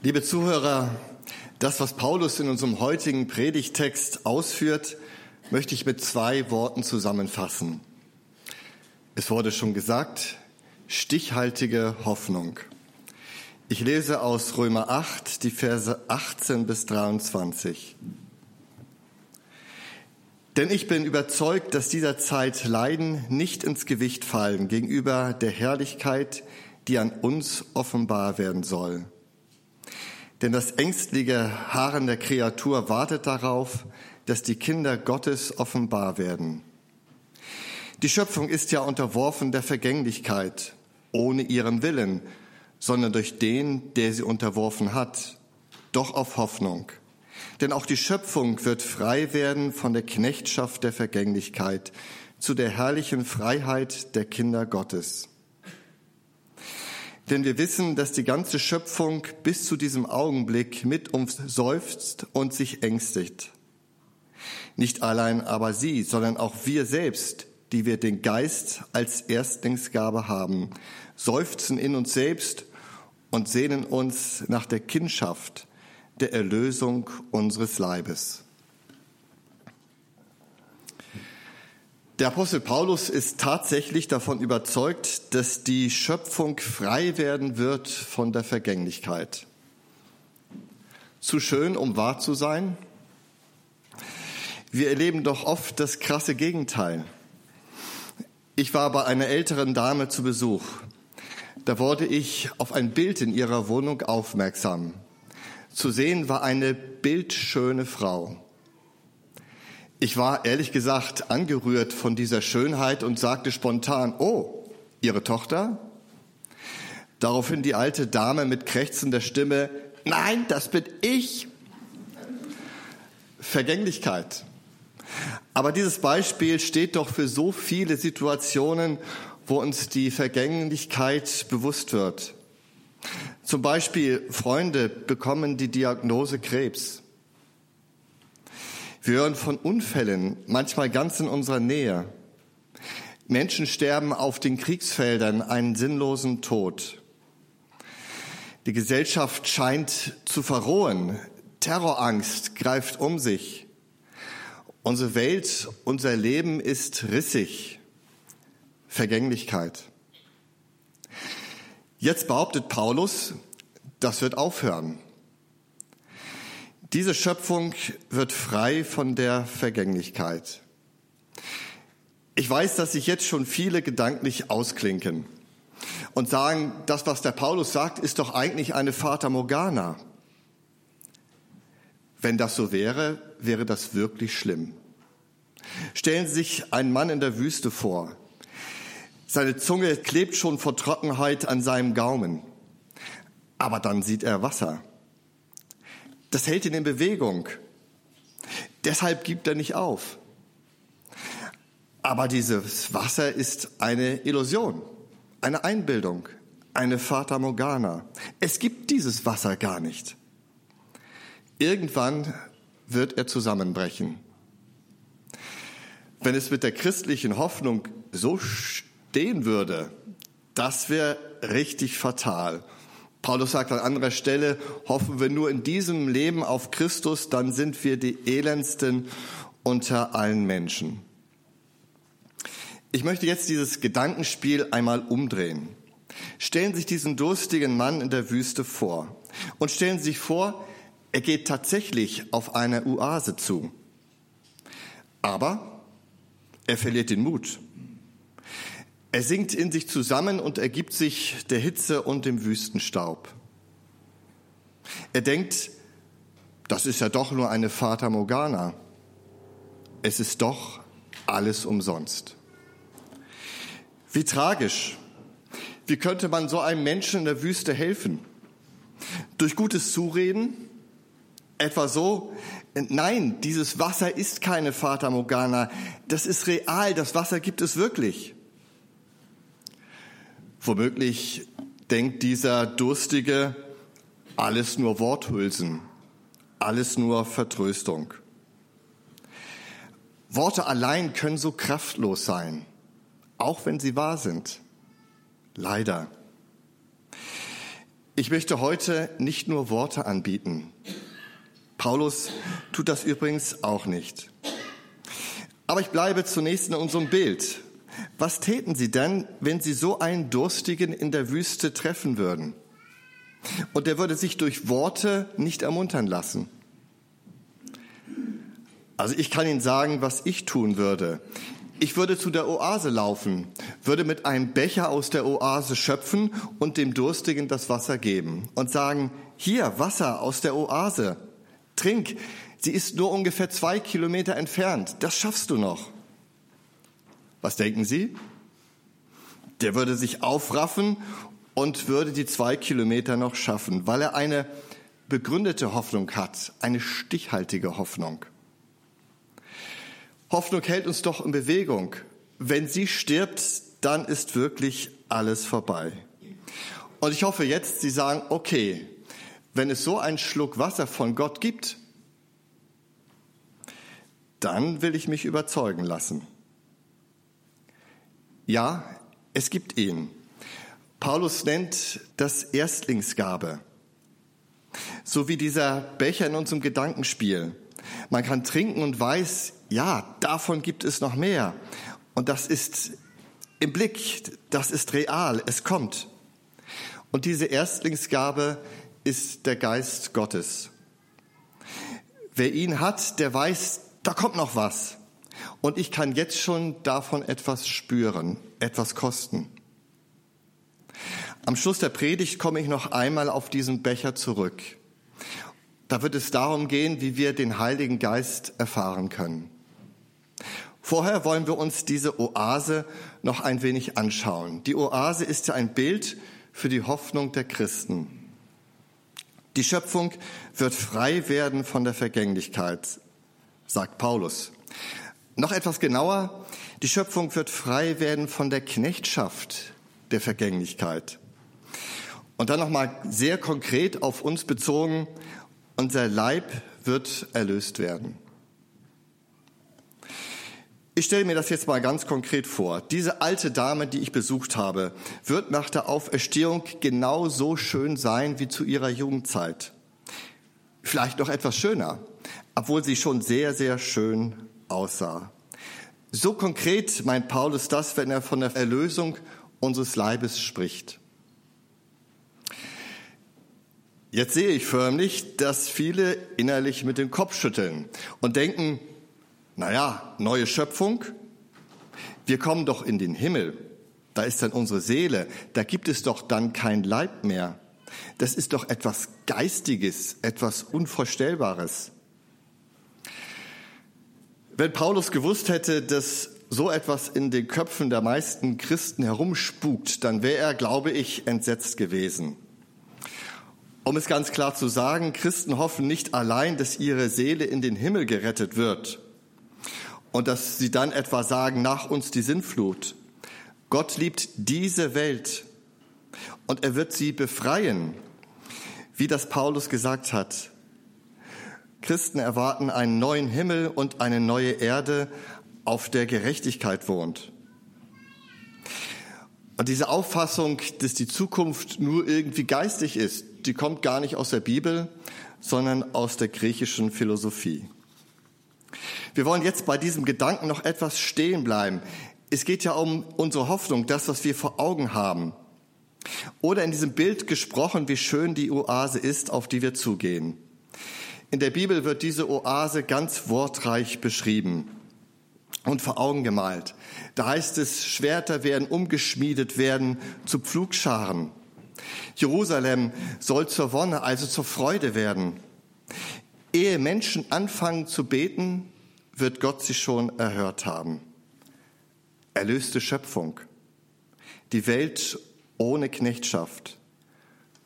Liebe Zuhörer, das, was Paulus in unserem heutigen Predigtext ausführt, möchte ich mit zwei Worten zusammenfassen. Es wurde schon gesagt, stichhaltige Hoffnung. Ich lese aus Römer 8 die Verse 18 bis 23. Denn ich bin überzeugt, dass dieser Zeit Leiden nicht ins Gewicht fallen gegenüber der Herrlichkeit, die an uns offenbar werden soll. Denn das ängstliche Harren der Kreatur wartet darauf, dass die Kinder Gottes offenbar werden. Die Schöpfung ist ja unterworfen der Vergänglichkeit, ohne ihren Willen, sondern durch den, der sie unterworfen hat, doch auf Hoffnung. Denn auch die Schöpfung wird frei werden von der Knechtschaft der Vergänglichkeit zu der herrlichen Freiheit der Kinder Gottes. Denn wir wissen, dass die ganze Schöpfung bis zu diesem Augenblick mit uns seufzt und sich ängstigt. Nicht allein aber sie, sondern auch wir selbst, die wir den Geist als Erstlingsgabe haben, seufzen in uns selbst und sehnen uns nach der Kindschaft, der Erlösung unseres Leibes. Der Apostel Paulus ist tatsächlich davon überzeugt, dass die Schöpfung frei werden wird von der Vergänglichkeit. Zu schön, um wahr zu sein? Wir erleben doch oft das krasse Gegenteil. Ich war bei einer älteren Dame zu Besuch. Da wurde ich auf ein Bild in ihrer Wohnung aufmerksam. Zu sehen war eine bildschöne Frau. Ich war ehrlich gesagt angerührt von dieser Schönheit und sagte spontan, oh, Ihre Tochter? Daraufhin die alte Dame mit krächzender Stimme, nein, das bin ich. Vergänglichkeit. Aber dieses Beispiel steht doch für so viele Situationen, wo uns die Vergänglichkeit bewusst wird. Zum Beispiel Freunde bekommen die Diagnose Krebs. Wir hören von Unfällen, manchmal ganz in unserer Nähe. Menschen sterben auf den Kriegsfeldern einen sinnlosen Tod. Die Gesellschaft scheint zu verrohen. Terrorangst greift um sich. Unsere Welt, unser Leben ist rissig. Vergänglichkeit. Jetzt behauptet Paulus, das wird aufhören. Diese Schöpfung wird frei von der Vergänglichkeit. Ich weiß, dass sich jetzt schon viele gedanklich ausklinken und sagen, das, was der Paulus sagt, ist doch eigentlich eine Fata Morgana. Wenn das so wäre, wäre das wirklich schlimm. Stellen Sie sich einen Mann in der Wüste vor. Seine Zunge klebt schon vor Trockenheit an seinem Gaumen. Aber dann sieht er Wasser. Das hält ihn in Bewegung. Deshalb gibt er nicht auf. Aber dieses Wasser ist eine Illusion, eine Einbildung, eine Fata Morgana. Es gibt dieses Wasser gar nicht. Irgendwann wird er zusammenbrechen. Wenn es mit der christlichen Hoffnung so stehen würde, das wäre richtig fatal. Paulus sagt an anderer Stelle, hoffen wir nur in diesem Leben auf Christus, dann sind wir die elendsten unter allen Menschen. Ich möchte jetzt dieses Gedankenspiel einmal umdrehen. Stellen Sie sich diesen durstigen Mann in der Wüste vor und stellen Sie sich vor, er geht tatsächlich auf eine Oase zu. Aber er verliert den Mut. Er sinkt in sich zusammen und ergibt sich der Hitze und dem Wüstenstaub. Er denkt, das ist ja doch nur eine Fata Morgana. Es ist doch alles umsonst. Wie tragisch. Wie könnte man so einem Menschen in der Wüste helfen? Durch gutes Zureden? Etwa so, nein, dieses Wasser ist keine Fata Morgana, das ist real, das Wasser gibt es wirklich. Womöglich denkt dieser Durstige, alles nur Worthülsen, alles nur Vertröstung. Worte allein können so kraftlos sein, auch wenn sie wahr sind. Leider. Ich möchte heute nicht nur Worte anbieten. Paulus tut das übrigens auch nicht. Aber ich bleibe zunächst in unserem Bild. Was täten Sie denn, wenn Sie so einen Durstigen in der Wüste treffen würden? Und der würde sich durch Worte nicht ermuntern lassen. Also ich kann Ihnen sagen, was ich tun würde. Ich würde zu der Oase laufen, würde mit einem Becher aus der Oase schöpfen und dem Durstigen das Wasser geben und sagen, hier Wasser aus der Oase, trink, sie ist nur ungefähr zwei Kilometer entfernt, das schaffst du noch. Was denken Sie? Der würde sich aufraffen und würde die zwei Kilometer noch schaffen, weil er eine begründete Hoffnung hat, eine stichhaltige Hoffnung. Hoffnung hält uns doch in Bewegung. Wenn sie stirbt, dann ist wirklich alles vorbei. Und ich hoffe jetzt, Sie sagen, okay, wenn es so einen Schluck Wasser von Gott gibt, dann will ich mich überzeugen lassen. Ja, es gibt ihn. Paulus nennt das Erstlingsgabe. So wie dieser Becher in unserem Gedankenspiel. Man kann trinken und weiß, ja, davon gibt es noch mehr. Und das ist im Blick, das ist real, es kommt. Und diese Erstlingsgabe ist der Geist Gottes. Wer ihn hat, der weiß, da kommt noch was. Und ich kann jetzt schon davon etwas spüren, etwas kosten. Am Schluss der Predigt komme ich noch einmal auf diesen Becher zurück. Da wird es darum gehen, wie wir den Heiligen Geist erfahren können. Vorher wollen wir uns diese Oase noch ein wenig anschauen. Die Oase ist ja ein Bild für die Hoffnung der Christen. Die Schöpfung wird frei werden von der Vergänglichkeit, sagt Paulus. Noch etwas genauer, die Schöpfung wird frei werden von der Knechtschaft der Vergänglichkeit. Und dann nochmal sehr konkret auf uns bezogen, unser Leib wird erlöst werden. Ich stelle mir das jetzt mal ganz konkret vor. Diese alte Dame, die ich besucht habe, wird nach der Auferstehung genau so schön sein wie zu ihrer Jugendzeit. Vielleicht noch etwas schöner, obwohl sie schon sehr, sehr schön aussah. So konkret meint Paulus das, wenn er von der Erlösung unseres Leibes spricht. Jetzt sehe ich förmlich, dass viele innerlich mit dem Kopf schütteln und denken, naja, neue Schöpfung, wir kommen doch in den Himmel, da ist dann unsere Seele, da gibt es doch dann kein Leib mehr. Das ist doch etwas Geistiges, etwas Unvorstellbares. Wenn Paulus gewusst hätte, dass so etwas in den Köpfen der meisten Christen herumspukt, dann wäre er, glaube ich, entsetzt gewesen. Um es ganz klar zu sagen, Christen hoffen nicht allein, dass ihre Seele in den Himmel gerettet wird und dass sie dann etwa sagen, nach uns die Sinnflut. Gott liebt diese Welt und er wird sie befreien, wie das Paulus gesagt hat. Christen erwarten einen neuen Himmel und eine neue Erde, auf der Gerechtigkeit wohnt. Und diese Auffassung, dass die Zukunft nur irgendwie geistig ist, die kommt gar nicht aus der Bibel, sondern aus der griechischen Philosophie. Wir wollen jetzt bei diesem Gedanken noch etwas stehen bleiben. Es geht ja um unsere Hoffnung, das, was wir vor Augen haben. Oder in diesem Bild gesprochen, wie schön die Oase ist, auf die wir zugehen. In der Bibel wird diese Oase ganz wortreich beschrieben und vor Augen gemalt. Da heißt es, Schwerter werden umgeschmiedet werden zu Pflugscharen. Jerusalem soll zur Wonne, also zur Freude werden. Ehe Menschen anfangen zu beten, wird Gott sie schon erhört haben. Erlöste Schöpfung. Die Welt ohne Knechtschaft.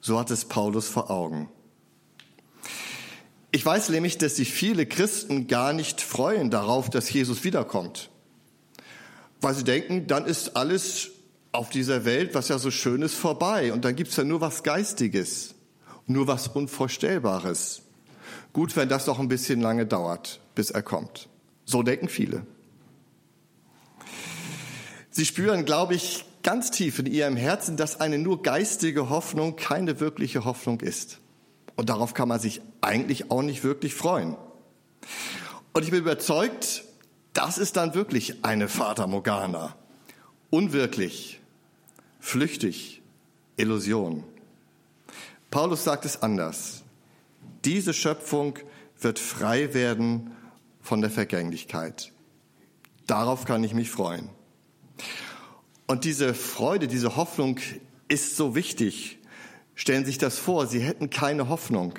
So hat es Paulus vor Augen. Ich weiß nämlich, dass sich viele Christen gar nicht freuen darauf, dass Jesus wiederkommt. Weil sie denken, dann ist alles auf dieser Welt, was ja so schön ist, vorbei. Und dann gibt's ja nur was Geistiges, nur was Unvorstellbares. Gut, wenn das noch ein bisschen lange dauert, bis er kommt. So denken viele. Sie spüren, glaube ich, ganz tief in ihrem Herzen, dass eine nur geistige Hoffnung keine wirkliche Hoffnung ist. Und darauf kann man sich eigentlich auch nicht wirklich freuen. Und ich bin überzeugt, das ist dann wirklich eine Fata Morgana. Unwirklich, flüchtig, Illusion. Paulus sagt es anders. Diese Schöpfung wird frei werden von der Vergänglichkeit. Darauf kann ich mich freuen. Und diese Freude, diese Hoffnung ist so wichtig. Stellen Sie sich das vor, Sie hätten keine Hoffnung.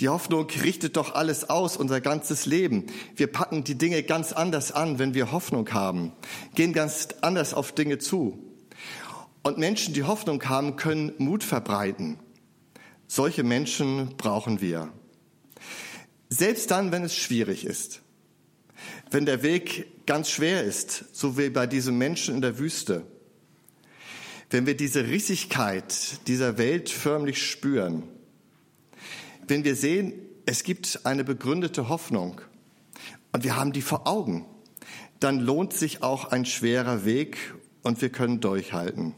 Die Hoffnung richtet doch alles aus, unser ganzes Leben. Wir packen die Dinge ganz anders an, wenn wir Hoffnung haben, gehen ganz anders auf Dinge zu. Und Menschen, die Hoffnung haben, können Mut verbreiten. Solche Menschen brauchen wir. Selbst dann, wenn es schwierig ist. Wenn der Weg ganz schwer ist, so wie bei diesem Menschen in der Wüste. Wenn wir diese Rissigkeit dieser Welt förmlich spüren wenn wir sehen, es gibt eine begründete Hoffnung und wir haben die vor Augen, dann lohnt sich auch ein schwerer Weg und wir können durchhalten.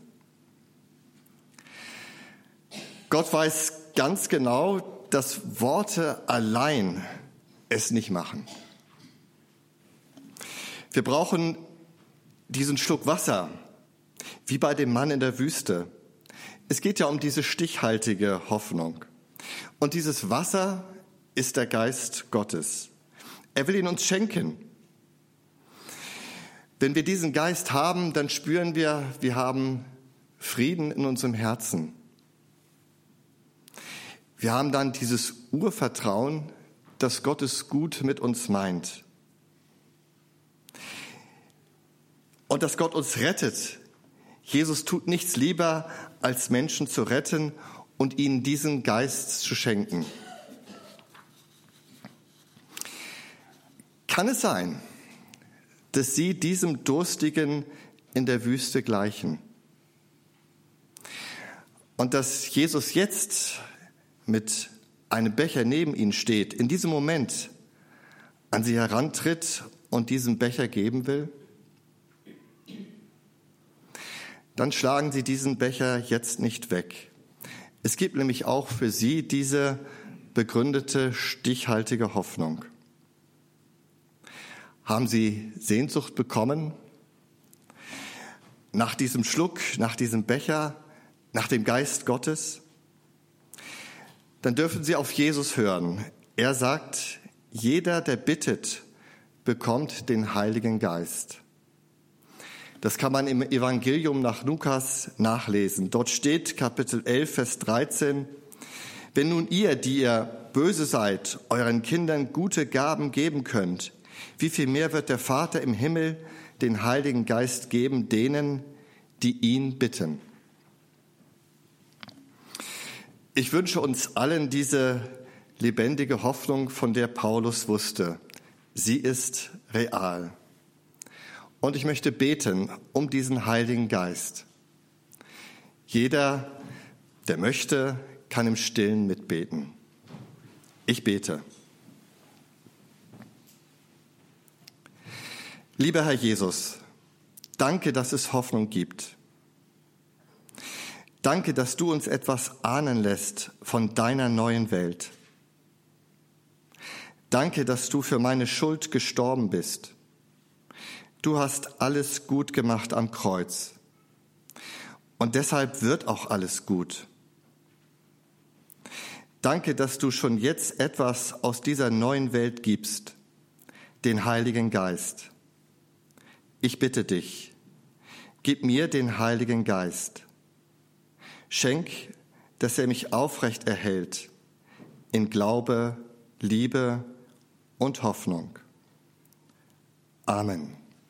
Gott weiß ganz genau, dass Worte allein es nicht machen. Wir brauchen diesen Schluck Wasser, wie bei dem Mann in der Wüste. Es geht ja um diese stichhaltige Hoffnung. Und dieses Wasser ist der Geist Gottes. Er will ihn uns schenken. Wenn wir diesen Geist haben, dann spüren wir, wir haben Frieden in unserem Herzen. Wir haben dann dieses Urvertrauen, dass Gott es gut mit uns meint. Und dass Gott uns rettet. Jesus tut nichts lieber, als Menschen zu retten und ihnen diesen Geist zu schenken. Kann es sein, dass sie diesem Durstigen in der Wüste gleichen? Und dass Jesus jetzt mit einem Becher neben ihnen steht, in diesem Moment an sie herantritt und diesen Becher geben will? Dann schlagen sie diesen Becher jetzt nicht weg. Es gibt nämlich auch für sie diese begründete, stichhaltige Hoffnung. Haben sie Sehnsucht bekommen nach diesem Schluck, nach diesem Becher, nach dem Geist Gottes? Dann dürfen sie auf Jesus hören. Er sagt, jeder, der bittet, bekommt den Heiligen Geist. Das kann man im Evangelium nach Lukas nachlesen. Dort steht Kapitel 11, Vers 13, wenn nun ihr, die ihr böse seid, euren Kindern gute Gaben geben könnt, wie viel mehr wird der Vater im Himmel den Heiligen Geist geben denen, die ihn bitten? Ich wünsche uns allen diese lebendige Hoffnung, von der Paulus wusste. Sie ist real. Und ich möchte beten um diesen Heiligen Geist. Jeder, der möchte, kann im Stillen mitbeten. Ich bete. Lieber Herr Jesus, danke, dass es Hoffnung gibt. Danke, dass du uns etwas ahnen lässt von deiner neuen Welt. Danke, dass du für meine Schuld gestorben bist du hast alles gut gemacht am Kreuz. Und deshalb wird auch alles gut. Danke, dass du schon jetzt etwas aus dieser neuen Welt gibst, den Heiligen Geist. Ich bitte dich, gib mir den Heiligen Geist. Schenk, dass er mich aufrecht erhält in Glaube, Liebe und Hoffnung. Amen.